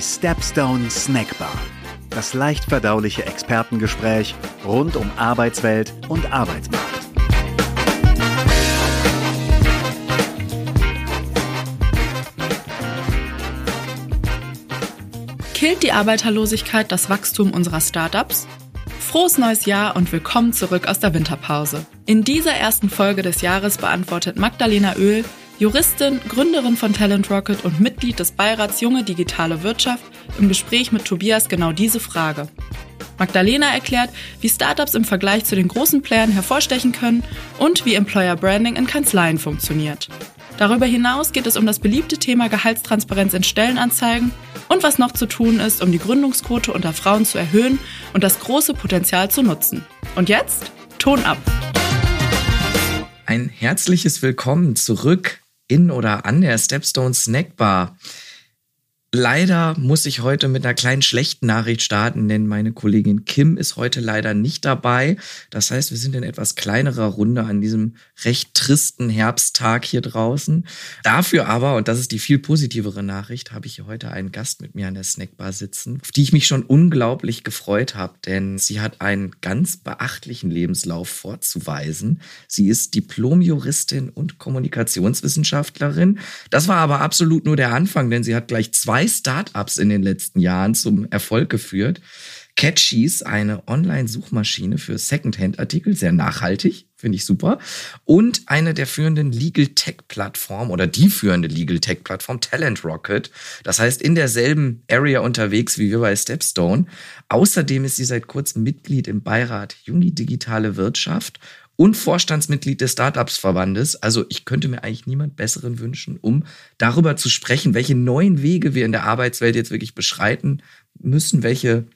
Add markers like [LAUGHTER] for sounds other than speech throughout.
Die Stepstone Snackbar. Das leicht verdauliche Expertengespräch rund um Arbeitswelt und Arbeitsmarkt. Killt die Arbeiterlosigkeit das Wachstum unserer Startups? Frohes neues Jahr und willkommen zurück aus der Winterpause. In dieser ersten Folge des Jahres beantwortet Magdalena Öl, Juristin, Gründerin von Talent Rocket und Mitglied des Beirats Junge Digitale Wirtschaft, im Gespräch mit Tobias genau diese Frage. Magdalena erklärt, wie Startups im Vergleich zu den großen Playern hervorstechen können und wie Employer Branding in Kanzleien funktioniert. Darüber hinaus geht es um das beliebte Thema Gehaltstransparenz in Stellenanzeigen und was noch zu tun ist, um die Gründungsquote unter Frauen zu erhöhen und das große Potenzial zu nutzen. Und jetzt Ton ab. Ein herzliches Willkommen zurück in oder an der Stepstone Snackbar. Leider muss ich heute mit einer kleinen schlechten Nachricht starten, denn meine Kollegin Kim ist heute leider nicht dabei. Das heißt, wir sind in etwas kleinerer Runde an diesem recht tristen Herbsttag hier draußen. Dafür aber, und das ist die viel positivere Nachricht, habe ich hier heute einen Gast mit mir an der Snackbar sitzen, auf die ich mich schon unglaublich gefreut habe, denn sie hat einen ganz beachtlichen Lebenslauf vorzuweisen. Sie ist Diplomjuristin und Kommunikationswissenschaftlerin. Das war aber absolut nur der Anfang, denn sie hat gleich zwei zwei Startups in den letzten Jahren zum Erfolg geführt. Catchies, eine Online-Suchmaschine für Secondhand-Artikel, sehr nachhaltig, finde ich super. Und eine der führenden Legal Tech-Plattformen oder die führende Legal Tech-Plattform Talent Rocket. Das heißt, in derselben Area unterwegs wie wir bei Stepstone. Außerdem ist sie seit kurzem Mitglied im Beirat Jungi Digitale Wirtschaft und Vorstandsmitglied des Startups-Verbandes. Also ich könnte mir eigentlich niemand Besseren wünschen, um darüber zu sprechen, welche neuen Wege wir in der Arbeitswelt jetzt wirklich beschreiten müssen, welche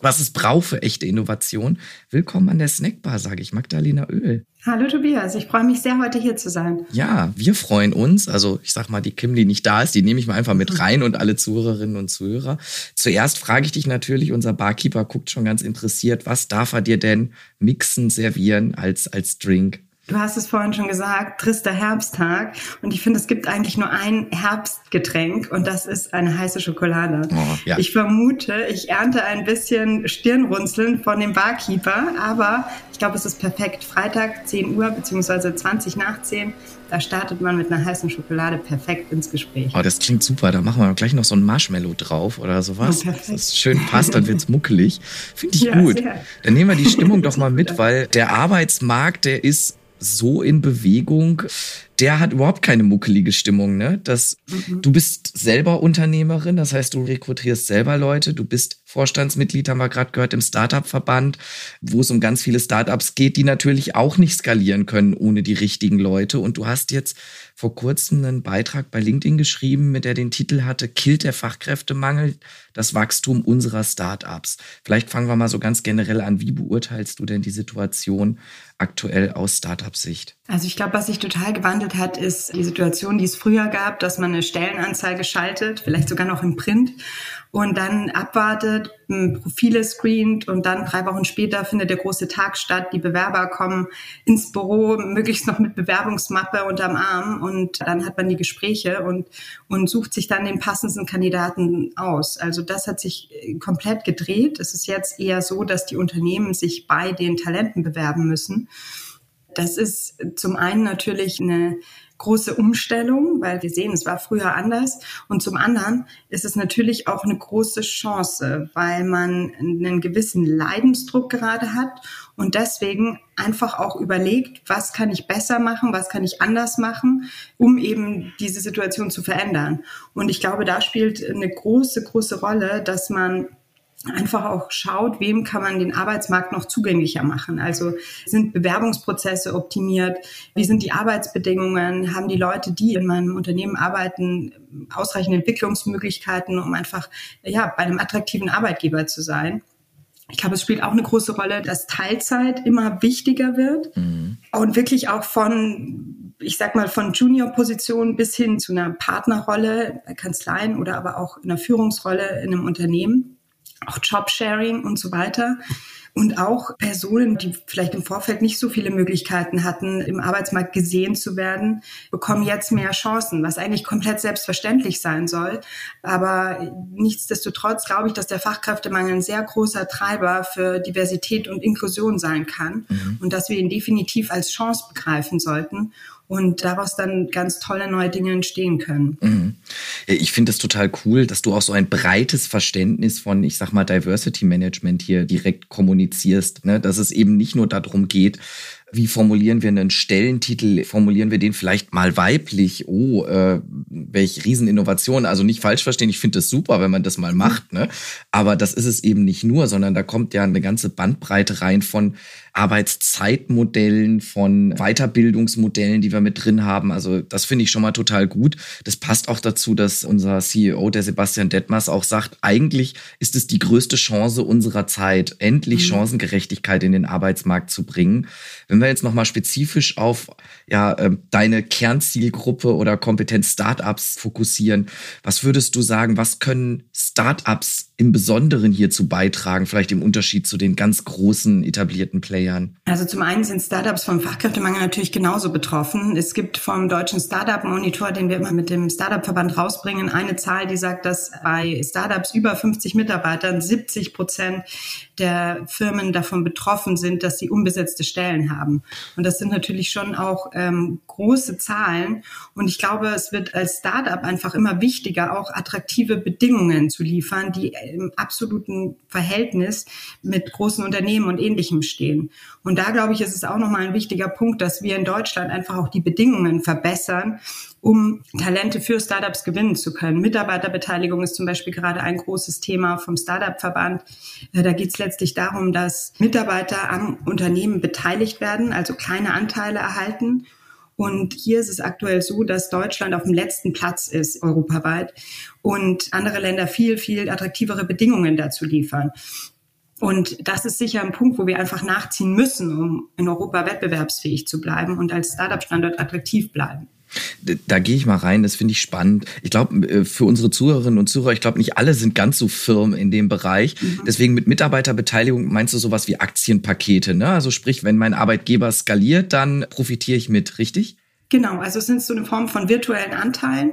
was es braucht für echte Innovation. Willkommen an der Snackbar, sage ich, Magdalena Öl. Hallo Tobias, ich freue mich sehr, heute hier zu sein. Ja, wir freuen uns. Also ich sag mal, die Kim, die nicht da ist, die nehme ich mal einfach mit rein und alle Zuhörerinnen und Zuhörer. Zuerst frage ich dich natürlich, unser Barkeeper guckt schon ganz interessiert, was darf er dir denn mixen, servieren als, als Drink? Du hast es vorhin schon gesagt, trister Herbsttag. Und ich finde, es gibt eigentlich nur ein Herbstgetränk und das ist eine heiße Schokolade. Oh, ja. Ich vermute, ich ernte ein bisschen Stirnrunzeln von dem Barkeeper, aber ich glaube, es ist perfekt. Freitag, 10 Uhr, beziehungsweise 20 nach 10, da startet man mit einer heißen Schokolade perfekt ins Gespräch. Oh, das klingt super. Da machen wir gleich noch so ein Marshmallow drauf oder sowas. Oh, perfekt. Das schön passt, dann wird's muckelig. Finde ich ja, gut. Sehr. Dann nehmen wir die Stimmung doch [LAUGHS] mal mit, weil der Arbeitsmarkt, der ist so in Bewegung, der hat überhaupt keine muckelige Stimmung, ne? Das, mhm. du bist selber Unternehmerin, das heißt, du rekrutierst selber Leute, du bist Vorstandsmitglied, haben wir gerade gehört, im Startup-Verband, wo es um ganz viele Startups geht, die natürlich auch nicht skalieren können ohne die richtigen Leute. Und du hast jetzt vor kurzem einen Beitrag bei LinkedIn geschrieben, mit der den Titel hatte, Killt der Fachkräftemangel das Wachstum unserer Startups. Vielleicht fangen wir mal so ganz generell an. Wie beurteilst du denn die Situation aktuell aus Startup-Sicht? Also ich glaube, was sich total gewandelt hat, ist die Situation, die es früher gab, dass man eine Stellenanzeige schaltet, vielleicht sogar noch im Print und dann abwartet, Profile screent und dann drei Wochen später findet der große Tag statt. Die Bewerber kommen ins Büro, möglichst noch mit Bewerbungsmappe unterm Arm und dann hat man die Gespräche und, und sucht sich dann den passenden Kandidaten aus. Also das hat sich äh, komplett gedreht. Es ist jetzt eher so, dass die Unternehmen sich bei den Talenten bewerben müssen. Das ist zum einen natürlich eine große Umstellung, weil wir sehen, es war früher anders. Und zum anderen ist es natürlich auch eine große Chance, weil man einen gewissen Leidensdruck gerade hat und deswegen einfach auch überlegt, was kann ich besser machen, was kann ich anders machen, um eben diese Situation zu verändern. Und ich glaube, da spielt eine große, große Rolle, dass man einfach auch schaut, wem kann man den Arbeitsmarkt noch zugänglicher machen. Also sind Bewerbungsprozesse optimiert? Wie sind die Arbeitsbedingungen? Haben die Leute, die in meinem Unternehmen arbeiten, ausreichend Entwicklungsmöglichkeiten, um einfach ja, bei einem attraktiven Arbeitgeber zu sein? Ich glaube, es spielt auch eine große Rolle, dass Teilzeit immer wichtiger wird mhm. und wirklich auch von, ich sag mal, von Junior-Positionen bis hin zu einer Partnerrolle bei Kanzleien oder aber auch in einer Führungsrolle in einem Unternehmen auch Jobsharing und so weiter. Und auch Personen, die vielleicht im Vorfeld nicht so viele Möglichkeiten hatten, im Arbeitsmarkt gesehen zu werden, bekommen jetzt mehr Chancen, was eigentlich komplett selbstverständlich sein soll. Aber nichtsdestotrotz glaube ich, dass der Fachkräftemangel ein sehr großer Treiber für Diversität und Inklusion sein kann mhm. und dass wir ihn definitiv als Chance begreifen sollten und daraus dann ganz tolle neue Dinge entstehen können. Mhm. Ich finde es total cool, dass du auch so ein breites Verständnis von, ich sag mal, Diversity Management hier direkt kommunizierst, ne? dass es eben nicht nur darum geht, wie formulieren wir einen Stellentitel? Formulieren wir den vielleicht mal weiblich? Oh, äh, welche Rieseninnovation. Also nicht falsch verstehen, ich finde es super, wenn man das mal macht. Ne? Aber das ist es eben nicht nur, sondern da kommt ja eine ganze Bandbreite rein von Arbeitszeitmodellen, von Weiterbildungsmodellen, die wir mit drin haben. Also das finde ich schon mal total gut. Das passt auch dazu, dass unser CEO, der Sebastian Detmers, auch sagt, eigentlich ist es die größte Chance unserer Zeit, endlich mhm. Chancengerechtigkeit in den Arbeitsmarkt zu bringen. Wenn wir jetzt nochmal spezifisch auf ja, äh, deine Kernzielgruppe oder Kompetenz Startups fokussieren, was würdest du sagen, was können Startups im Besonderen hierzu beitragen, vielleicht im Unterschied zu den ganz großen etablierten Playern? Also zum einen sind Startups vom Fachkräftemangel natürlich genauso betroffen. Es gibt vom deutschen Startup Monitor, den wir immer mit dem Startup-Verband rausbringen, eine Zahl, die sagt, dass bei Startups über 50 Mitarbeitern 70 Prozent der Firmen davon betroffen sind, dass sie unbesetzte Stellen haben. Und das sind natürlich schon auch ähm, große Zahlen. Und ich glaube, es wird als Startup einfach immer wichtiger, auch attraktive Bedingungen zu liefern, die im absoluten Verhältnis mit großen Unternehmen und Ähnlichem stehen. Und da glaube ich, ist es auch nochmal ein wichtiger Punkt, dass wir in Deutschland einfach auch die Bedingungen verbessern, um Talente für Startups gewinnen zu können. Mitarbeiterbeteiligung ist zum Beispiel gerade ein großes Thema vom Startup-Verband. Äh, da geht es letztlich darum, dass Mitarbeiter am Unternehmen beteiligt werden, also kleine Anteile erhalten. Und hier ist es aktuell so, dass Deutschland auf dem letzten Platz ist, europaweit, und andere Länder viel, viel attraktivere Bedingungen dazu liefern. Und das ist sicher ein Punkt, wo wir einfach nachziehen müssen, um in Europa wettbewerbsfähig zu bleiben und als Startup-Standort attraktiv bleiben. Da gehe ich mal rein, das finde ich spannend. Ich glaube, äh, für unsere Zuhörerinnen und Zuhörer, ich glaube, nicht alle sind ganz so firm in dem Bereich. Mhm. Deswegen mit Mitarbeiterbeteiligung meinst du sowas wie Aktienpakete, ne? Also sprich, wenn mein Arbeitgeber skaliert, dann profitiere ich mit, richtig? Genau, also es sind so eine Form von virtuellen Anteilen.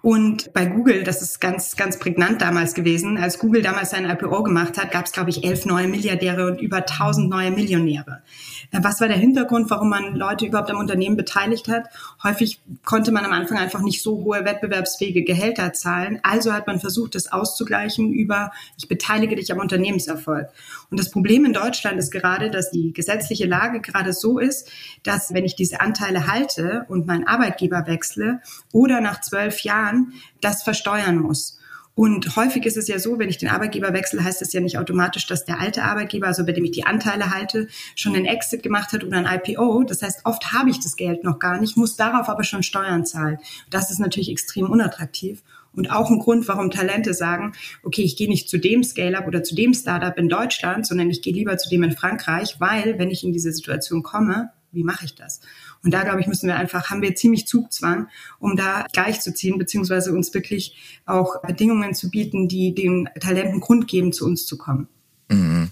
Und bei Google, das ist ganz, ganz prägnant damals gewesen, als Google damals sein IPO gemacht hat, gab es, glaube ich, elf neue Milliardäre und über tausend neue Millionäre. Äh, was war der Hintergrund, warum man Leute überhaupt am Unternehmen beteiligt hat? Häufig konnte man am Anfang einfach nicht so hohe wettbewerbsfähige Gehälter zahlen. Also hat man versucht, das auszugleichen über, ich beteilige dich am Unternehmenserfolg. Und das Problem in Deutschland ist gerade, dass die gesetzliche Lage gerade so ist, dass wenn ich diese Anteile halte und meinen Arbeitgeber wechsle oder nach zwölf Jahren das versteuern muss. Und häufig ist es ja so, wenn ich den Arbeitgeber wechsle, heißt das ja nicht automatisch, dass der alte Arbeitgeber, also bei dem ich die Anteile halte, schon einen Exit gemacht hat oder ein IPO. Das heißt, oft habe ich das Geld noch gar nicht, muss darauf aber schon Steuern zahlen. Das ist natürlich extrem unattraktiv. Und auch ein Grund, warum Talente sagen, okay, ich gehe nicht zu dem Scale-up oder zu dem Startup in Deutschland, sondern ich gehe lieber zu dem in Frankreich, weil wenn ich in diese Situation komme, wie mache ich das? Und da, glaube ich, müssen wir einfach, haben wir ziemlich Zugzwang, um da gleichzuziehen, beziehungsweise uns wirklich auch Bedingungen zu bieten, die den Talenten Grund geben, zu uns zu kommen. Mhm.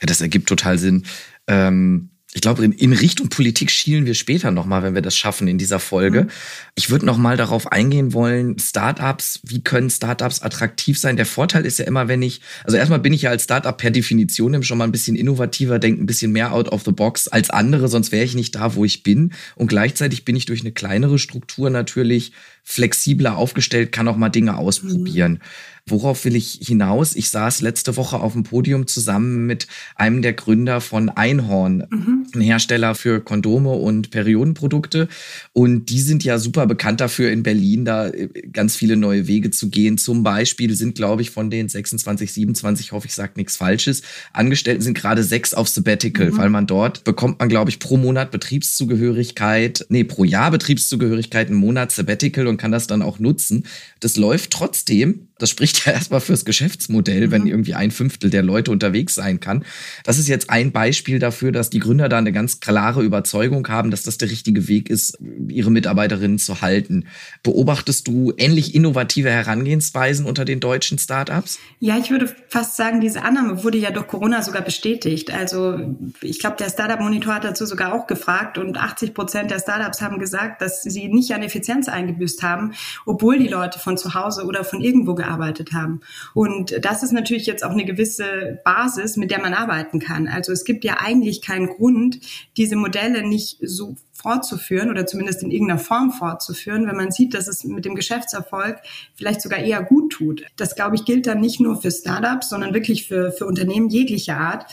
Ja, das ergibt total Sinn. Ähm ich glaube, in, in, Richtung Politik schielen wir später nochmal, wenn wir das schaffen in dieser Folge. Mhm. Ich würde nochmal darauf eingehen wollen, Startups, wie können Startups attraktiv sein? Der Vorteil ist ja immer, wenn ich, also erstmal bin ich ja als Startup per Definition schon mal ein bisschen innovativer, denke ein bisschen mehr out of the box als andere, sonst wäre ich nicht da, wo ich bin. Und gleichzeitig bin ich durch eine kleinere Struktur natürlich flexibler aufgestellt, kann auch mal Dinge ausprobieren. Mhm. Worauf will ich hinaus? Ich saß letzte Woche auf dem Podium zusammen mit einem der Gründer von Einhorn, mhm. ein Hersteller für Kondome und Periodenprodukte. Und die sind ja super bekannt dafür, in Berlin da äh, ganz viele neue Wege zu gehen. Zum Beispiel sind, glaube ich, von den 26, 27, hoffe ich sage nichts Falsches, Angestellten sind gerade sechs auf Sabbatical, mhm. weil man dort bekommt man, glaube ich, pro Monat Betriebszugehörigkeit, nee, pro Jahr Betriebszugehörigkeit, einen Monat Sabbatical und kann das dann auch nutzen. Das läuft trotzdem Das spricht ja [LAUGHS] erstmal fürs Geschäftsmodell, mhm. wenn irgendwie ein Fünftel der Leute unterwegs sein kann. Das ist jetzt ein Beispiel dafür, dass die Gründer da eine ganz klare Überzeugung haben, dass das der richtige Weg ist, ihre Mitarbeiterinnen zu halten. Beobachtest du ähnlich innovative Herangehensweisen unter den deutschen Startups? Ja, ich würde fast sagen, diese Annahme wurde ja durch Corona sogar bestätigt. Also ich glaube, der Startup Monitor hat dazu sogar auch gefragt und 80 Prozent der Startups haben gesagt, dass sie nicht an Effizienz eingebüßt haben, obwohl die Leute von zu Hause oder von irgendwo gearbeitet haben. Und das ist natürlich jetzt auch eine gewisse Basis, mit der man arbeiten kann. Also es gibt ja eigentlich keinen Grund, diese Modelle nicht so fortzuführen oder zumindest in irgendeiner Form fortzuführen, wenn man sieht, dass es mit dem Geschäftserfolg vielleicht sogar eher gut tut. Das, glaube ich, gilt dann nicht nur für Startups, sondern wirklich für, für Unternehmen jeglicher Art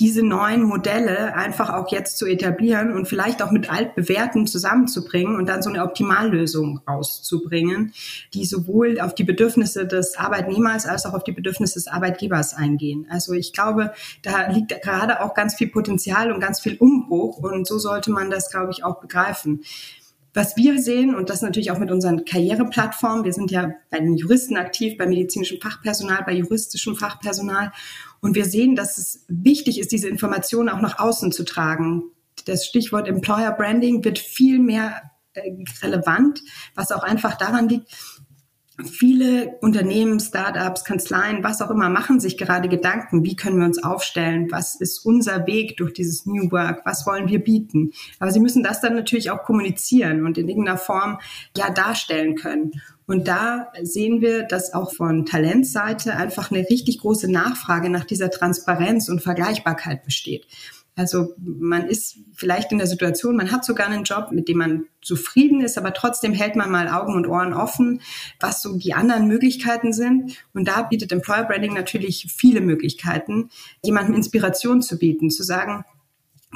diese neuen Modelle einfach auch jetzt zu etablieren und vielleicht auch mit altbewährten zusammenzubringen und dann so eine Optimallösung rauszubringen, die sowohl auf die Bedürfnisse des Arbeitnehmers als auch auf die Bedürfnisse des Arbeitgebers eingehen. Also ich glaube, da liegt gerade auch ganz viel Potenzial und ganz viel Umbruch und so sollte man das, glaube ich, auch begreifen. Was wir sehen, und das natürlich auch mit unseren Karriereplattformen, wir sind ja bei den Juristen aktiv, bei medizinischem Fachpersonal, bei juristischem Fachpersonal. Und wir sehen, dass es wichtig ist, diese Informationen auch nach außen zu tragen. Das Stichwort Employer Branding wird viel mehr äh, relevant, was auch einfach daran liegt, Viele Unternehmen, Startups, Kanzleien, was auch immer, machen sich gerade Gedanken, wie können wir uns aufstellen, was ist unser Weg durch dieses New Work, was wollen wir bieten. Aber sie müssen das dann natürlich auch kommunizieren und in irgendeiner Form ja darstellen können. Und da sehen wir, dass auch von Talentseite einfach eine richtig große Nachfrage nach dieser Transparenz und Vergleichbarkeit besteht. Also man ist vielleicht in der Situation, man hat sogar einen Job, mit dem man zufrieden ist, aber trotzdem hält man mal Augen und Ohren offen, was so die anderen Möglichkeiten sind. Und da bietet Employer Branding natürlich viele Möglichkeiten, jemandem Inspiration zu bieten, zu sagen,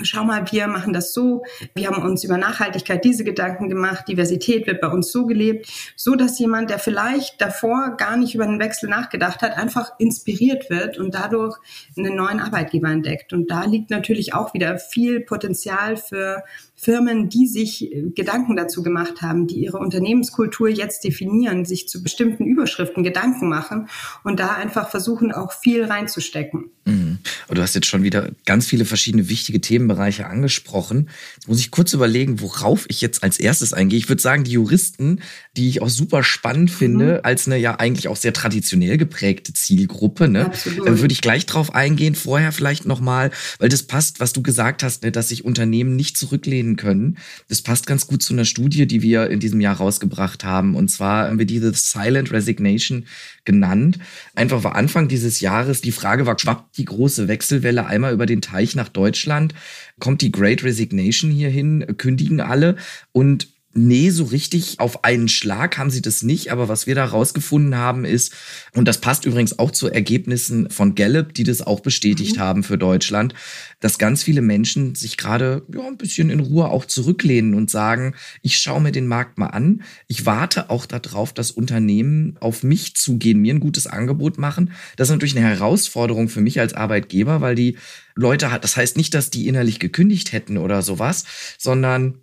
schau mal, wir machen das so, wir haben uns über Nachhaltigkeit diese Gedanken gemacht, Diversität wird bei uns so gelebt, so dass jemand, der vielleicht davor gar nicht über einen Wechsel nachgedacht hat, einfach inspiriert wird und dadurch einen neuen Arbeitgeber entdeckt. Und da liegt natürlich auch wieder viel Potenzial für Firmen, die sich äh, Gedanken dazu gemacht haben, die ihre Unternehmenskultur jetzt definieren, sich zu bestimmten Überschriften Gedanken machen und da einfach versuchen, auch viel reinzustecken. Mhm. Du hast jetzt schon wieder ganz viele verschiedene wichtige Themenbereiche angesprochen. Jetzt muss ich kurz überlegen, worauf ich jetzt als erstes eingehe. Ich würde sagen, die Juristen, die ich auch super spannend finde, mhm. als eine ja eigentlich auch sehr traditionell geprägte Zielgruppe, ne? Absolut. Würde ich gleich drauf eingehen. Vorher vielleicht nochmal, weil das passt, was du gesagt hast, ne, dass sich Unternehmen nicht zurücklehnen reden können. Das passt ganz gut zu einer Studie, die wir in diesem Jahr rausgebracht haben. Und zwar haben wir diese Silent Resignation genannt. Einfach war Anfang dieses Jahres die Frage war, schwappt die große Wechselwelle einmal über den Teich nach Deutschland? Kommt die Great Resignation hierhin? Kündigen alle? Und Nee, so richtig auf einen Schlag haben sie das nicht. Aber was wir da rausgefunden haben ist, und das passt übrigens auch zu Ergebnissen von Gallup, die das auch bestätigt mhm. haben für Deutschland, dass ganz viele Menschen sich gerade ja, ein bisschen in Ruhe auch zurücklehnen und sagen, ich schaue mir den Markt mal an. Ich warte auch darauf, dass Unternehmen auf mich zugehen, mir ein gutes Angebot machen. Das ist natürlich eine Herausforderung für mich als Arbeitgeber, weil die Leute, das heißt nicht, dass die innerlich gekündigt hätten oder sowas, sondern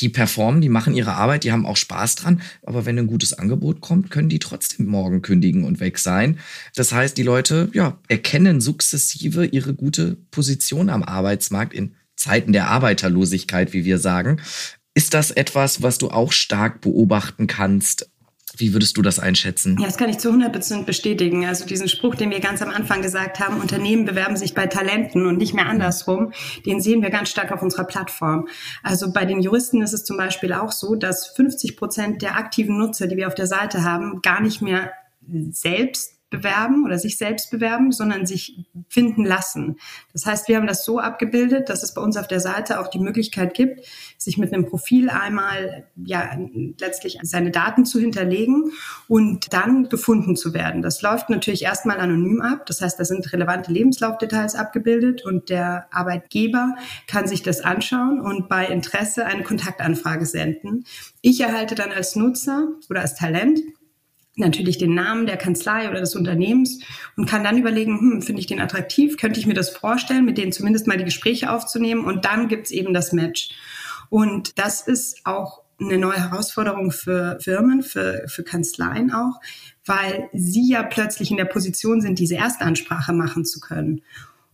die performen, die machen ihre Arbeit, die haben auch Spaß dran, aber wenn ein gutes Angebot kommt, können die trotzdem morgen kündigen und weg sein. Das heißt, die Leute ja, erkennen sukzessive ihre gute Position am Arbeitsmarkt in Zeiten der Arbeiterlosigkeit, wie wir sagen. Ist das etwas, was du auch stark beobachten kannst? Wie würdest du das einschätzen? Ja, das kann ich zu 100% bestätigen. Also diesen Spruch, den wir ganz am Anfang gesagt haben, Unternehmen bewerben sich bei Talenten und nicht mehr andersrum, den sehen wir ganz stark auf unserer Plattform. Also bei den Juristen ist es zum Beispiel auch so, dass 50 Prozent der aktiven Nutzer, die wir auf der Seite haben, gar nicht mehr selbst bewerben oder sich selbst bewerben, sondern sich finden lassen. Das heißt, wir haben das so abgebildet, dass es bei uns auf der Seite auch die Möglichkeit gibt, sich mit einem Profil einmal ja letztlich seine Daten zu hinterlegen und dann gefunden zu werden. Das läuft natürlich erstmal anonym ab. Das heißt, da sind relevante Lebenslaufdetails abgebildet und der Arbeitgeber kann sich das anschauen und bei Interesse eine Kontaktanfrage senden. Ich erhalte dann als Nutzer oder als Talent natürlich den Namen der Kanzlei oder des Unternehmens und kann dann überlegen, hm, finde ich den attraktiv, könnte ich mir das vorstellen, mit denen zumindest mal die Gespräche aufzunehmen und dann gibt's eben das Match. Und das ist auch eine neue Herausforderung für Firmen, für, für Kanzleien auch, weil sie ja plötzlich in der Position sind, diese Erstansprache machen zu können.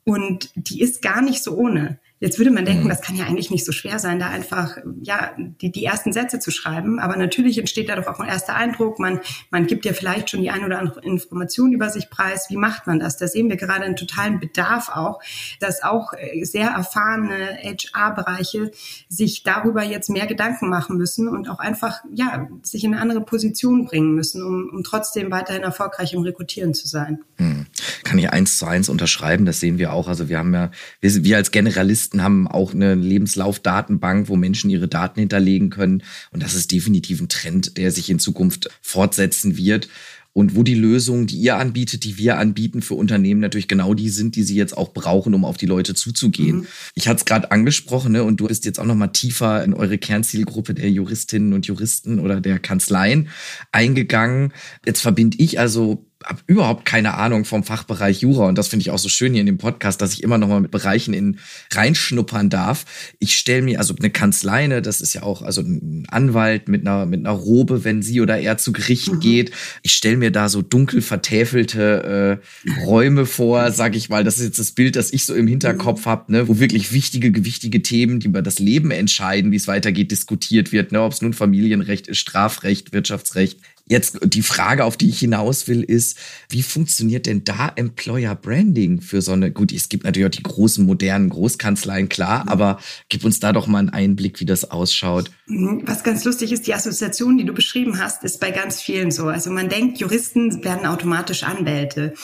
Und die ist gar nicht so ohne. Jetzt würde man denken, mhm. das kann ja eigentlich nicht so schwer sein, da einfach ja die, die ersten Sätze zu schreiben. Aber natürlich entsteht da doch auch ein erster Eindruck. Man, man gibt ja vielleicht schon die ein oder andere Information über sich preis. Wie macht man das? Da sehen wir gerade einen totalen Bedarf auch, dass auch äh, sehr erfahrene HR-Bereiche sich darüber jetzt mehr Gedanken machen müssen und auch einfach ja sich in eine andere Position bringen müssen, um, um trotzdem weiterhin erfolgreich im Rekrutieren zu sein. Mhm. Kann ich eins zu eins unterschreiben. Das sehen wir auch. Also wir haben ja, wir, wir als Generalisten Journalisten haben auch eine Lebenslaufdatenbank, wo Menschen ihre Daten hinterlegen können. Und das ist definitiv ein Trend, der sich in Zukunft fortsetzen wird und wo die Lösungen, die ihr anbietet, die wir anbieten für Unternehmen natürlich genau die sind, die sie jetzt auch brauchen, um auf die Leute zuzugehen. Mhm. Ich hatte es gerade angesprochen, ne, und du bist jetzt auch noch mal tiefer in eure Kernzielgruppe der Juristinnen und Juristen oder der Kanzleien eingegangen. Jetzt verbinde ich also habe überhaupt keine Ahnung vom Fachbereich Jura und das finde ich auch so schön hier in dem Podcast, dass ich immer noch mal mit Bereichen in reinschnuppern darf. Ich stelle mir also eine Kanzleine, das ist ja auch also ein Anwalt mit einer mit einer Robe, wenn sie oder er zu Gericht mhm. geht. Ich stelle mir da so dunkel vertäfelte äh, Räume vor, sag ich mal. Das ist jetzt das Bild, das ich so im Hinterkopf mhm. habe, ne, wo wirklich wichtige gewichtige Themen, die über das Leben entscheiden, wie es weitergeht, diskutiert wird, ne, ob es nun Familienrecht ist, Strafrecht, Wirtschaftsrecht, Jetzt die Frage, auf die ich hinaus will, ist, wie funktioniert denn da Employer Branding für so eine, gut, es gibt natürlich auch die großen modernen Großkanzleien, klar, aber gib uns da doch mal einen Einblick, wie das ausschaut. Mhm. Was ganz lustig ist, die Assoziation, die du beschrieben hast, ist bei ganz vielen so. Also man denkt, Juristen werden automatisch Anwälte.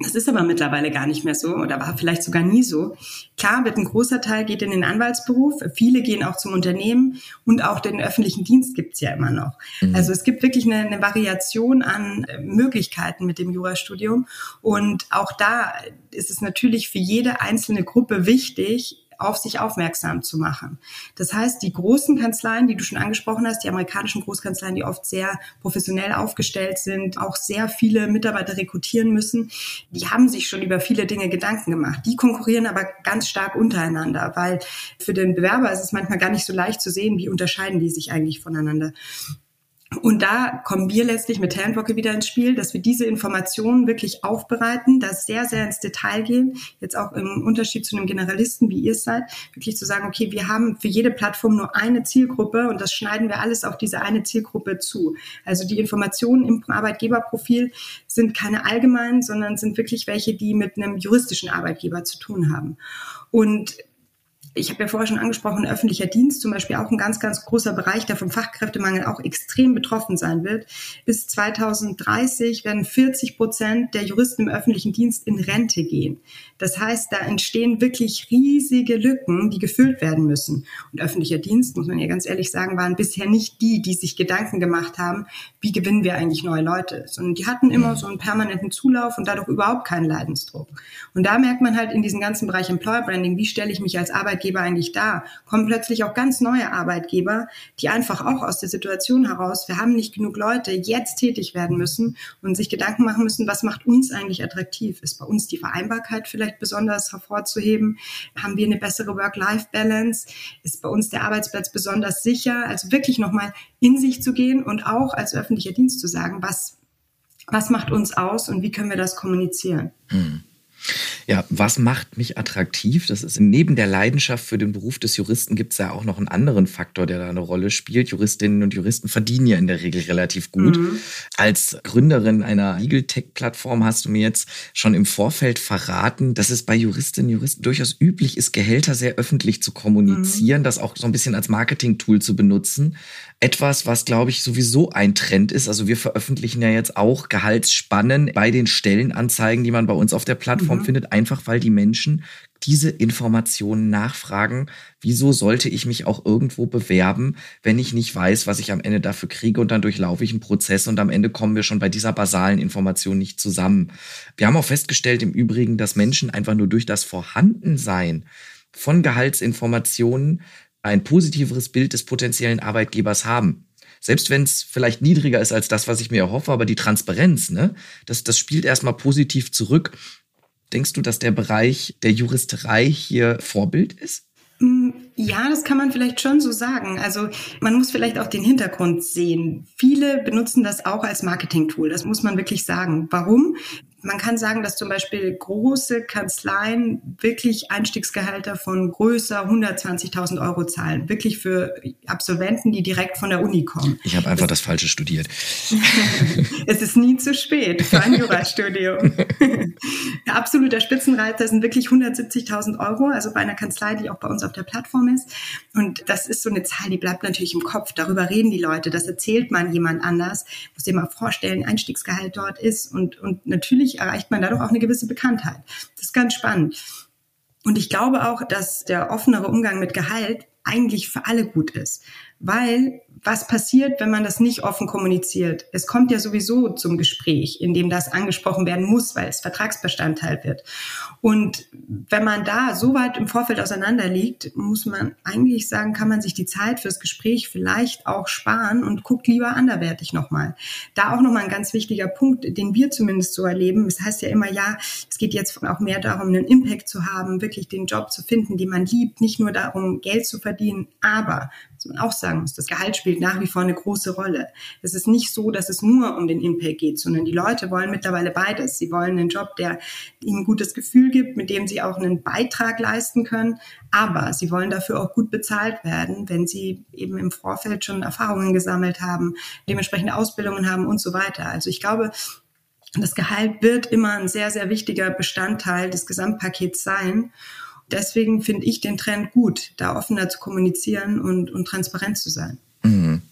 Das ist aber mittlerweile gar nicht mehr so oder war vielleicht sogar nie so. Klar wird ein großer Teil geht in den Anwaltsberuf, viele gehen auch zum Unternehmen und auch den öffentlichen Dienst gibt's ja immer noch. Mhm. Also es gibt wirklich eine, eine Variation an äh, Möglichkeiten mit dem Jurastudium und auch da ist es natürlich für jede einzelne Gruppe wichtig, auf sich aufmerksam zu machen. Das heißt, die großen Kanzleien, die du schon angesprochen hast, die amerikanischen Großkanzleien, die oft sehr professionell aufgestellt sind, auch sehr viele Mitarbeiter rekrutieren müssen, die haben sich schon über viele Dinge Gedanken gemacht. Die konkurrieren aber ganz stark untereinander, weil für den Bewerber ist es manchmal gar nicht so leicht zu sehen, wie unterscheiden die sich eigentlich voneinander. Und da kommen wir letztlich mit Talentwalker wieder ins Spiel, dass wir diese Informationen wirklich aufbereiten, da sehr, sehr ins Detail gehen, jetzt auch im Unterschied zu einem Generalisten, wie ihr es seid, wirklich zu sagen, okay, wir haben für jede Plattform nur eine Zielgruppe und das schneiden wir alles auf diese eine Zielgruppe zu. Also die Informationen im Arbeitgeberprofil sind keine allgemeinen, sondern sind wirklich welche, die mit einem juristischen Arbeitgeber zu tun haben. Und ich habe ja vorher schon angesprochen, öffentlicher Dienst zum Beispiel auch ein ganz, ganz großer Bereich, der vom Fachkräftemangel auch extrem betroffen sein wird. Bis 2030 werden 40 Prozent der Juristen im öffentlichen Dienst in Rente gehen. Das heißt, da entstehen wirklich riesige Lücken, die gefüllt werden müssen. Und öffentlicher Dienst, muss man ja ganz ehrlich sagen, waren bisher nicht die, die sich Gedanken gemacht haben, wie gewinnen wir eigentlich neue Leute, sondern die hatten immer so einen permanenten Zulauf und dadurch überhaupt keinen Leidensdruck. Und da merkt man halt in diesem ganzen Bereich Employer Branding, wie stelle ich mich als Arbeitgeber Arbeitgeber eigentlich da? Kommen plötzlich auch ganz neue Arbeitgeber, die einfach auch aus der Situation heraus, wir haben nicht genug Leute, jetzt tätig werden müssen und sich Gedanken machen müssen, was macht uns eigentlich attraktiv? Ist bei uns die Vereinbarkeit vielleicht besonders hervorzuheben? Haben wir eine bessere Work-Life-Balance? Ist bei uns der Arbeitsplatz besonders sicher? Also wirklich nochmal in sich zu gehen und auch als öffentlicher Dienst zu sagen, was, was macht uns aus und wie können wir das kommunizieren? Hm. Ja, was macht mich attraktiv? Das ist neben der Leidenschaft für den Beruf des Juristen gibt es ja auch noch einen anderen Faktor, der da eine Rolle spielt. Juristinnen und Juristen verdienen ja in der Regel relativ gut. Mhm. Als Gründerin einer Legal Tech Plattform hast du mir jetzt schon im Vorfeld verraten, dass es bei Juristinnen und Juristen durchaus üblich ist, Gehälter sehr öffentlich zu kommunizieren, mhm. das auch so ein bisschen als Marketing-Tool zu benutzen. Etwas, was glaube ich sowieso ein Trend ist. Also wir veröffentlichen ja jetzt auch Gehaltsspannen bei den Stellenanzeigen, die man bei uns auf der Plattform mhm. findet einfach weil die Menschen diese Informationen nachfragen. Wieso sollte ich mich auch irgendwo bewerben, wenn ich nicht weiß, was ich am Ende dafür kriege und dann durchlaufe ich einen Prozess und am Ende kommen wir schon bei dieser basalen Information nicht zusammen. Wir haben auch festgestellt im Übrigen, dass Menschen einfach nur durch das Vorhandensein von Gehaltsinformationen ein positiveres Bild des potenziellen Arbeitgebers haben selbst wenn es vielleicht niedriger ist als das, was ich mir erhoffe, aber die Transparenz, ne, das, das spielt erstmal positiv zurück. Denkst du, dass der Bereich der Juristerei hier Vorbild ist? Mm, Ja, das kann man vielleicht schon so sagen. Also man muss vielleicht auch den Hintergrund sehen. Viele benutzen das auch als Marketing-Tool. Das muss man wirklich sagen. Warum? Man kann sagen, dass zum Beispiel große Kanzleien wirklich Einstiegsgehalter von größer 120.000 Euro zahlen. Wirklich für Absolventen, die direkt von der Uni kommen. Ich habe einfach das, das Falsche studiert. [LAUGHS] es ist nie zu spät für ein Jurastudium. [LAUGHS] Absoluter Spitzenreiter sind wirklich 170.000 Euro, also bei einer Kanzlei, die auch bei uns auf der Plattform ist. Und das ist so eine Zahl, die bleibt natürlich im Kopf. Darüber reden die Leute. Das erzählt man jemand anders. Muss dir mal vorstellen, Einstiegsgehalt dort ist und, und natürlich erreicht man dadurch auch eine gewisse Bekanntheit. Das ist ganz spannend. Und ich glaube auch, dass der offenere Umgang mit Gehalt eigentlich für alle gut ist. Weil was passiert, wenn man das nicht offen kommuniziert? Es kommt ja sowieso zum Gespräch, in dem das angesprochen werden muss, weil es Vertragsbestandteil wird. Und wenn man da so weit im Vorfeld auseinander liegt, muss man eigentlich sagen, kann man sich die Zeit fürs Gespräch vielleicht auch sparen und guckt lieber anderwertig nochmal. Da auch nochmal ein ganz wichtiger Punkt, den wir zumindest so erleben. Es das heißt ja immer, ja, es geht jetzt auch mehr darum, einen Impact zu haben, wirklich den Job zu finden, den man liebt, nicht nur darum, Geld zu verdienen, aber was man auch sagen muss, das Gehalt spielt nach wie vor eine große Rolle. Es ist nicht so, dass es nur um den Impact geht, sondern die Leute wollen mittlerweile beides. Sie wollen einen Job, der ihnen ein gutes Gefühl gibt, mit dem sie auch einen Beitrag leisten können, aber sie wollen dafür auch gut bezahlt werden, wenn sie eben im Vorfeld schon Erfahrungen gesammelt haben, dementsprechende Ausbildungen haben und so weiter. Also ich glaube, das Gehalt wird immer ein sehr, sehr wichtiger Bestandteil des Gesamtpakets sein. Deswegen finde ich den Trend gut, da offener zu kommunizieren und, und transparent zu sein. Mhm.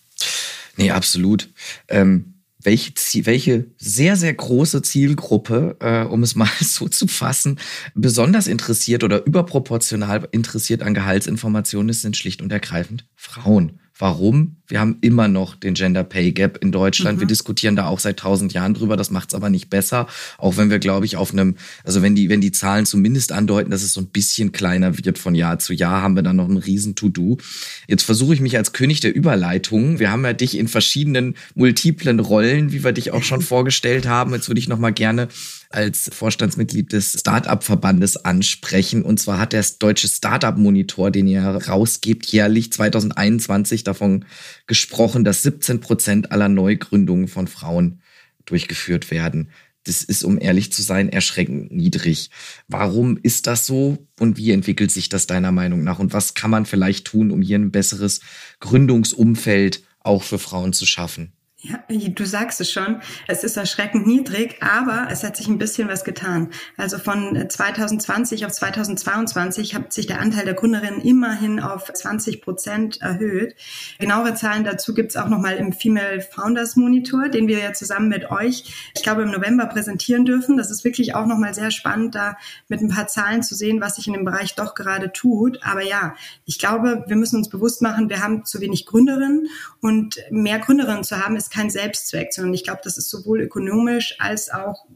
Nee, absolut. Ähm, welche, welche sehr, sehr große Zielgruppe, äh, um es [LAUGHS] mal so zu fassen, besonders interessiert oder überproportional interessiert an Gehaltsinformationen ist, sind schlicht und ergreifend Frauen. Warum? Wir haben immer noch den Gender Pay Gap in Deutschland. Mhm. Wir diskutieren da auch seit tausend Jahren drüber. Das macht es aber nicht besser. Auch wenn wir, glaube ich, auf einem, also wenn die, wenn die Zahlen zumindest andeuten, dass es so ein bisschen kleiner wird von Jahr zu Jahr, haben wir dann noch ein riesen To-Do. Jetzt versuche ich mich als König der Überleitung. Wir haben ja dich in verschiedenen multiplen Rollen, wie wir dich auch schon [LAUGHS] vorgestellt haben. Jetzt würde ich noch mal gerne als Vorstandsmitglied des Startup-Verbandes ansprechen. Und zwar hat der deutsche Startup-Monitor, den ihr rausgebt, jährlich 2021 davon gesprochen, dass 17 Prozent aller Neugründungen von Frauen durchgeführt werden. Das ist, um ehrlich zu sein, erschreckend niedrig. Warum ist das so und wie entwickelt sich das deiner Meinung nach? Und was kann man vielleicht tun, um hier ein besseres Gründungsumfeld auch für Frauen zu schaffen? Ja, du sagst es schon. Es ist erschreckend niedrig, aber es hat sich ein bisschen was getan. Also von 2020 auf 2022 hat sich der Anteil der Gründerinnen immerhin auf 20 Prozent erhöht. Genauere Zahlen dazu gibt's auch nochmal im Female Founders Monitor, den wir ja zusammen mit euch, ich glaube, im November präsentieren dürfen. Das ist wirklich auch nochmal sehr spannend, da mit ein paar Zahlen zu sehen, was sich in dem Bereich doch gerade tut. Aber ja, ich glaube, wir müssen uns bewusst machen, wir haben zu wenig Gründerinnen und mehr Gründerinnen zu haben, ist kein Selbstzweck, sondern ich glaube, das ist sowohl ökonomisch als auch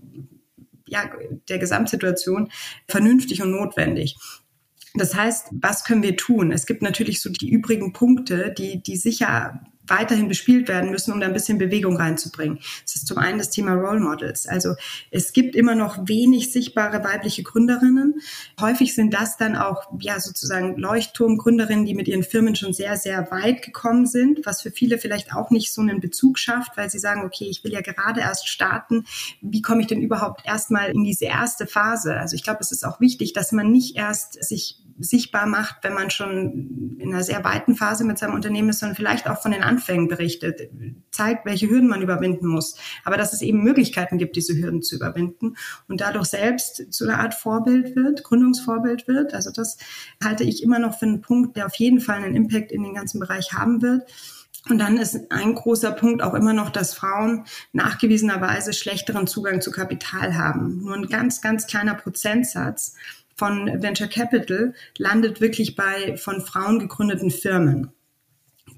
ja, der Gesamtsituation vernünftig und notwendig. Das heißt, was können wir tun? Es gibt natürlich so die übrigen Punkte, die, die sicher weiterhin bespielt werden müssen, um da ein bisschen Bewegung reinzubringen. Das ist zum einen das Thema Role Models. Also es gibt immer noch wenig sichtbare weibliche Gründerinnen. Häufig sind das dann auch ja sozusagen Leuchtturmgründerinnen, die mit ihren Firmen schon sehr, sehr weit gekommen sind, was für viele vielleicht auch nicht so einen Bezug schafft, weil sie sagen, okay, ich will ja gerade erst starten. Wie komme ich denn überhaupt erstmal in diese erste Phase? Also ich glaube, es ist auch wichtig, dass man nicht erst sich sichtbar macht, wenn man schon in einer sehr weiten Phase mit seinem Unternehmen ist, sondern vielleicht auch von den Anfängen berichtet, zeigt, welche Hürden man überwinden muss. Aber dass es eben Möglichkeiten gibt, diese Hürden zu überwinden und dadurch selbst zu einer Art Vorbild wird, Gründungsvorbild wird. Also das halte ich immer noch für einen Punkt, der auf jeden Fall einen Impact in den ganzen Bereich haben wird. Und dann ist ein großer Punkt auch immer noch, dass Frauen nachgewiesenerweise schlechteren Zugang zu Kapital haben. Nur ein ganz, ganz kleiner Prozentsatz von Venture Capital landet wirklich bei von Frauen gegründeten Firmen.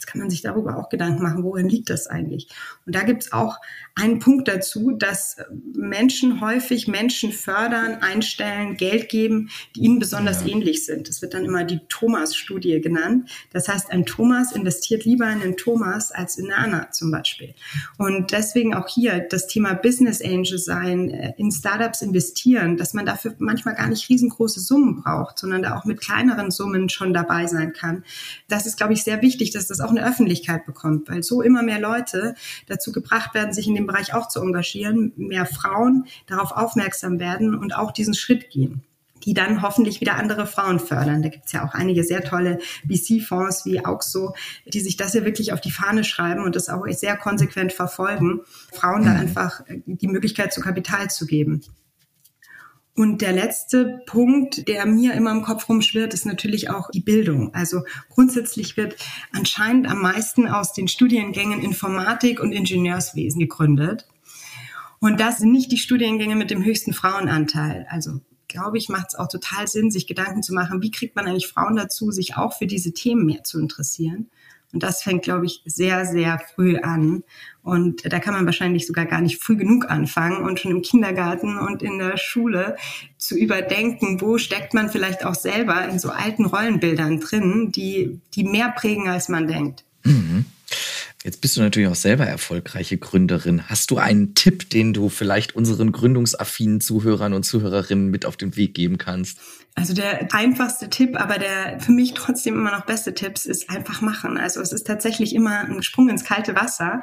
Jetzt kann man sich darüber auch Gedanken machen, worin liegt das eigentlich? Und da gibt es auch einen Punkt dazu, dass Menschen häufig Menschen fördern, einstellen, Geld geben, die ihnen besonders ja. ähnlich sind. Das wird dann immer die Thomas-Studie genannt. Das heißt, ein Thomas investiert lieber in einen Thomas als in Anna zum Beispiel. Und deswegen auch hier das Thema Business Angel sein, äh, in Startups investieren, dass man dafür manchmal gar nicht riesengroße Summen braucht, sondern da auch mit kleineren Summen schon dabei sein kann. Das ist, glaube ich, sehr wichtig, dass das auch eine Öffentlichkeit bekommt, weil so immer mehr Leute dazu gebracht werden, sich in dem Bereich auch zu engagieren, mehr Frauen darauf aufmerksam werden und auch diesen Schritt gehen die dann hoffentlich wieder andere Frauen fördern. Da gibt es ja auch einige sehr tolle VC-Fonds wie auch so, die sich das ja wirklich auf die Fahne schreiben und das auch sehr konsequent verfolgen, Frauen da mhm. einfach die Möglichkeit zu Kapital zu geben. Und der letzte Punkt, der mir immer im Kopf rumschwirrt, ist natürlich auch die Bildung. Also grundsätzlich wird anscheinend am meisten aus den Studiengängen Informatik und Ingenieurswesen gegründet. Und das sind nicht die Studiengänge mit dem höchsten Frauenanteil. Also glaube ich, macht es auch total Sinn, sich Gedanken zu machen, wie kriegt man eigentlich Frauen dazu, sich auch für diese Themen mehr zu interessieren. Und das fängt, glaube ich, sehr, sehr früh an. Und da kann man wahrscheinlich sogar gar nicht früh genug anfangen und schon im Kindergarten und in der Schule zu überdenken, wo steckt man vielleicht auch selber in so alten Rollenbildern drin, die, die mehr prägen, als man denkt. Mhm. Jetzt bist du natürlich auch selber erfolgreiche Gründerin. Hast du einen Tipp, den du vielleicht unseren gründungsaffinen Zuhörern und Zuhörerinnen mit auf den Weg geben kannst? Also der einfachste Tipp, aber der für mich trotzdem immer noch beste Tipps ist einfach machen. Also es ist tatsächlich immer ein Sprung ins kalte Wasser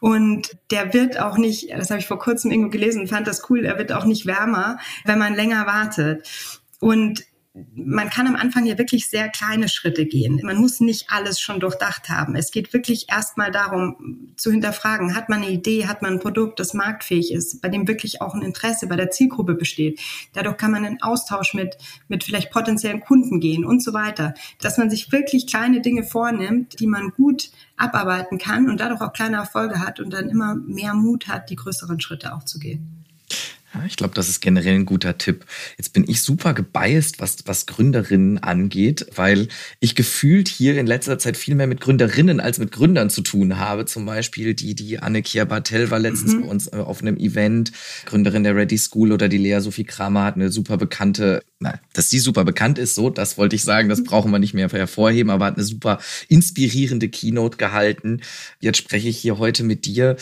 und der wird auch nicht, das habe ich vor kurzem irgendwo gelesen, fand das cool, er wird auch nicht wärmer, wenn man länger wartet. Und man kann am Anfang hier wirklich sehr kleine Schritte gehen. Man muss nicht alles schon durchdacht haben. Es geht wirklich erstmal darum zu hinterfragen, hat man eine Idee, hat man ein Produkt, das marktfähig ist, bei dem wirklich auch ein Interesse bei der Zielgruppe besteht. Dadurch kann man in Austausch mit, mit vielleicht potenziellen Kunden gehen und so weiter. Dass man sich wirklich kleine Dinge vornimmt, die man gut abarbeiten kann und dadurch auch kleine Erfolge hat und dann immer mehr Mut hat, die größeren Schritte auch zu gehen. Ja, ich glaube, das ist generell ein guter Tipp. Jetzt bin ich super gebiased, was, was Gründerinnen angeht, weil ich gefühlt hier in letzter Zeit viel mehr mit Gründerinnen als mit Gründern zu tun habe. Zum Beispiel die, die Anne-Kia Bartel war letztens mhm. bei uns äh, auf einem Event, Gründerin der Ready School oder die Lea Sophie Kramer hat eine super bekannte, na, dass sie super bekannt ist, so, das wollte ich sagen, das brauchen wir nicht mehr hervorheben, aber hat eine super inspirierende Keynote gehalten. Jetzt spreche ich hier heute mit dir.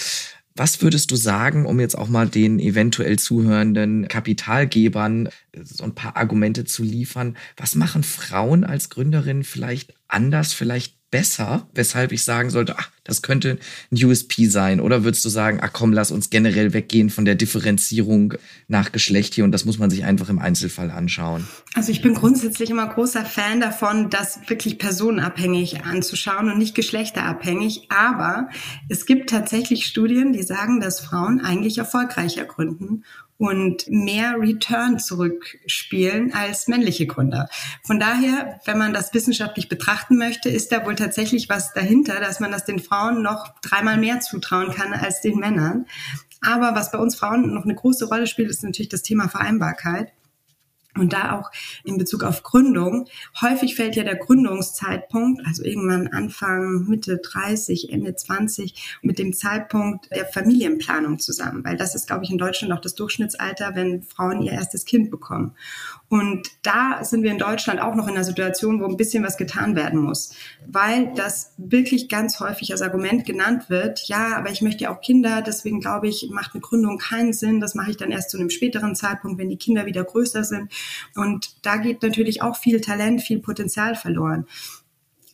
Was würdest du sagen, um jetzt auch mal den eventuell zuhörenden Kapitalgebern so ein paar Argumente zu liefern? Was machen Frauen als Gründerin vielleicht anders, vielleicht besser, weshalb ich sagen sollte, ach, das könnte ein USP sein? Oder würdest du sagen, ach komm, lass uns generell weggehen von der Differenzierung nach Geschlecht hier und das muss man sich einfach im Einzelfall anschauen? Also ich bin grundsätzlich immer großer Fan davon, das wirklich personenabhängig anzuschauen und nicht geschlechterabhängig. Aber es gibt tatsächlich Studien, die sagen, dass Frauen eigentlich erfolgreicher gründen und mehr Return zurückspielen als männliche Gründer. Von daher, wenn man das wissenschaftlich betrachten möchte, ist da wohl tatsächlich was dahinter, dass man das den Frauen noch dreimal mehr zutrauen kann als den Männern. Aber was bei uns Frauen noch eine große Rolle spielt, ist natürlich das Thema Vereinbarkeit. Und da auch in Bezug auf Gründung. Häufig fällt ja der Gründungszeitpunkt, also irgendwann Anfang, Mitte 30, Ende 20, mit dem Zeitpunkt der Familienplanung zusammen. Weil das ist, glaube ich, in Deutschland auch das Durchschnittsalter, wenn Frauen ihr erstes Kind bekommen. Und da sind wir in Deutschland auch noch in einer Situation, wo ein bisschen was getan werden muss, weil das wirklich ganz häufig als Argument genannt wird. Ja, aber ich möchte ja auch Kinder, deswegen glaube ich, macht eine Gründung keinen Sinn. Das mache ich dann erst zu einem späteren Zeitpunkt, wenn die Kinder wieder größer sind. Und da geht natürlich auch viel Talent, viel Potenzial verloren.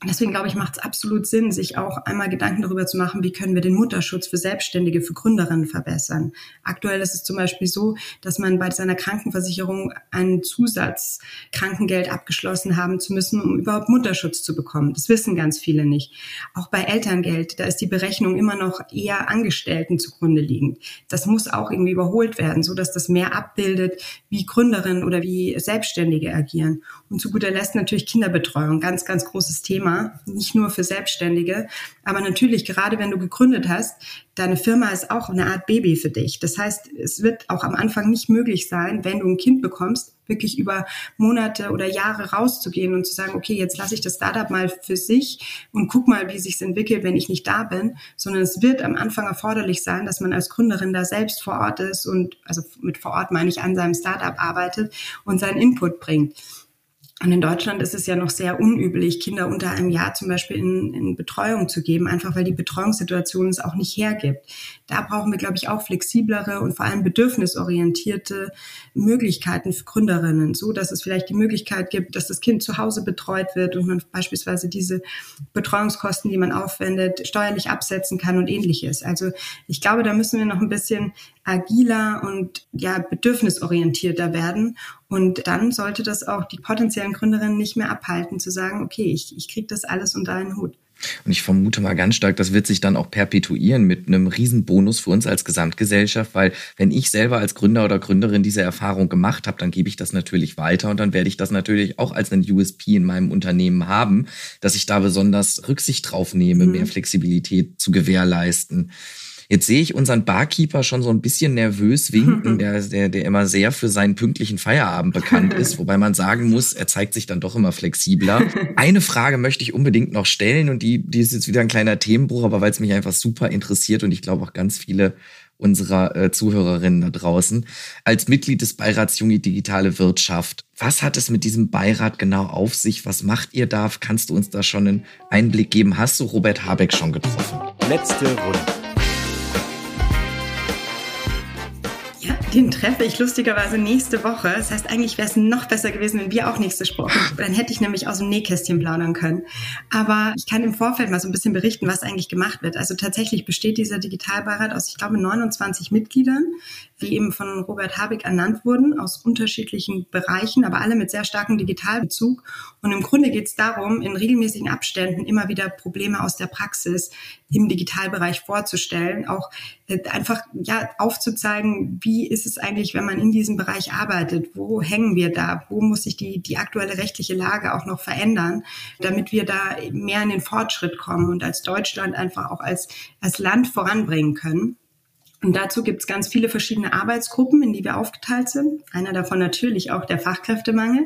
Deswegen glaube ich, macht es absolut Sinn, sich auch einmal Gedanken darüber zu machen, wie können wir den Mutterschutz für Selbstständige, für Gründerinnen verbessern. Aktuell ist es zum Beispiel so, dass man bei seiner Krankenversicherung ein Zusatzkrankengeld abgeschlossen haben zu müssen, um überhaupt Mutterschutz zu bekommen. Das wissen ganz viele nicht. Auch bei Elterngeld, da ist die Berechnung immer noch eher Angestellten zugrunde liegend. Das muss auch irgendwie überholt werden, so dass das mehr abbildet, wie Gründerinnen oder wie Selbstständige agieren. Und zu guter Letzt natürlich Kinderbetreuung, ganz, ganz großes Thema nicht nur für Selbstständige. Aber natürlich, gerade wenn du gegründet hast, deine Firma ist auch eine Art Baby für dich. Das heißt, es wird auch am Anfang nicht möglich sein, wenn du ein Kind bekommst, wirklich über Monate oder Jahre rauszugehen und zu sagen, okay, jetzt lasse ich das Startup mal für sich und guck mal, wie sich's entwickelt, wenn ich nicht da bin, sondern es wird am Anfang erforderlich sein, dass man als Gründerin da selbst vor Ort ist und also mit vor Ort meine ich an seinem Startup arbeitet und seinen Input bringt. Und in Deutschland ist es ja noch sehr unüblich, Kinder unter einem Jahr zum Beispiel in, in, Betreuung zu geben, einfach weil die Betreuungssituation es auch nicht hergibt. Da brauchen wir, glaube ich, auch flexiblere und vor allem bedürfnisorientierte Möglichkeiten für Gründerinnen, so dass es vielleicht die Möglichkeit gibt, dass das Kind zu Hause betreut wird und man beispielsweise diese Betreuungskosten, die man aufwendet, steuerlich absetzen kann und ähnliches. Also ich glaube, da müssen wir noch ein bisschen agiler und ja bedürfnisorientierter werden. Und dann sollte das auch die potenziellen Gründerinnen nicht mehr abhalten, zu sagen, okay, ich, ich kriege das alles unter einen Hut. Und ich vermute mal ganz stark, das wird sich dann auch perpetuieren mit einem Riesenbonus für uns als Gesamtgesellschaft, weil wenn ich selber als Gründer oder Gründerin diese Erfahrung gemacht habe, dann gebe ich das natürlich weiter und dann werde ich das natürlich auch als ein USP in meinem Unternehmen haben, dass ich da besonders Rücksicht drauf nehme, mhm. mehr Flexibilität zu gewährleisten. Jetzt sehe ich unseren Barkeeper schon so ein bisschen nervös winken, [LAUGHS] der, der, der immer sehr für seinen pünktlichen Feierabend bekannt [LAUGHS] ist, wobei man sagen muss, er zeigt sich dann doch immer flexibler. [LAUGHS] Eine Frage möchte ich unbedingt noch stellen und die, die ist jetzt wieder ein kleiner Themenbruch, aber weil es mich einfach super interessiert und ich glaube auch ganz viele unserer äh, Zuhörerinnen da draußen. Als Mitglied des Beirats Junge Digitale Wirtschaft, was hat es mit diesem Beirat genau auf sich? Was macht ihr da? Kannst du uns da schon einen Einblick geben? Hast du Robert Habeck schon getroffen? Letzte Runde. Den treffe ich lustigerweise nächste Woche. Das heißt, eigentlich wäre es noch besser gewesen, wenn wir auch nächste Woche. Dann hätte ich nämlich aus dem Nähkästchen plaudern können. Aber ich kann im Vorfeld mal so ein bisschen berichten, was eigentlich gemacht wird. Also tatsächlich besteht dieser Digitalbeirat aus, ich glaube, 29 Mitgliedern, die eben von Robert Habeck ernannt wurden, aus unterschiedlichen Bereichen, aber alle mit sehr starkem Digitalbezug. Und im Grunde geht es darum, in regelmäßigen Abständen immer wieder Probleme aus der Praxis im Digitalbereich vorzustellen, auch äh, einfach ja aufzuzeigen, wie ist es eigentlich, wenn man in diesem Bereich arbeitet, wo hängen wir da, wo muss sich die die aktuelle rechtliche Lage auch noch verändern, damit wir da mehr in den Fortschritt kommen und als Deutschland einfach auch als als Land voranbringen können. Und dazu gibt es ganz viele verschiedene Arbeitsgruppen, in die wir aufgeteilt sind. Einer davon natürlich auch der Fachkräftemangel.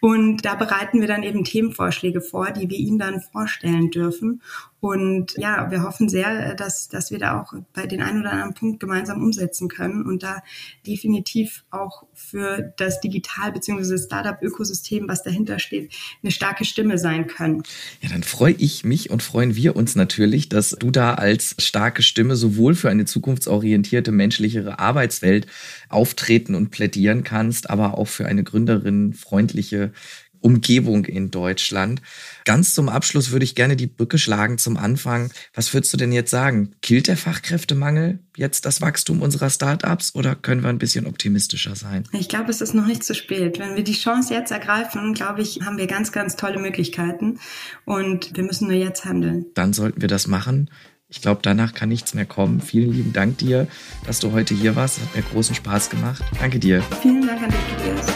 Und da bereiten wir dann eben Themenvorschläge vor, die wir Ihnen dann vorstellen dürfen. Und ja, wir hoffen sehr, dass, dass wir da auch bei den einen oder anderen Punkt gemeinsam umsetzen können und da definitiv auch für das Digital- bzw. Startup-Ökosystem, was dahinter steht, eine starke Stimme sein können. Ja, dann freue ich mich und freuen wir uns natürlich, dass du da als starke Stimme sowohl für eine zukunftsorientierte, menschlichere Arbeitswelt auftreten und plädieren kannst, aber auch für eine gründerinnenfreundliche Umgebung in Deutschland. Ganz zum Abschluss würde ich gerne die Brücke schlagen zum Anfang. Was würdest du denn jetzt sagen? Killt der Fachkräftemangel jetzt das Wachstum unserer Startups oder können wir ein bisschen optimistischer sein? Ich glaube, es ist noch nicht zu spät. Wenn wir die Chance jetzt ergreifen, glaube ich, haben wir ganz, ganz tolle Möglichkeiten und wir müssen nur jetzt handeln. Dann sollten wir das machen. Ich glaube, danach kann nichts mehr kommen. Vielen lieben Dank dir, dass du heute hier warst. Hat mir großen Spaß gemacht. Danke dir. Vielen Dank an dich, Tobias.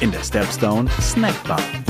in der Stepstone Snack Bar.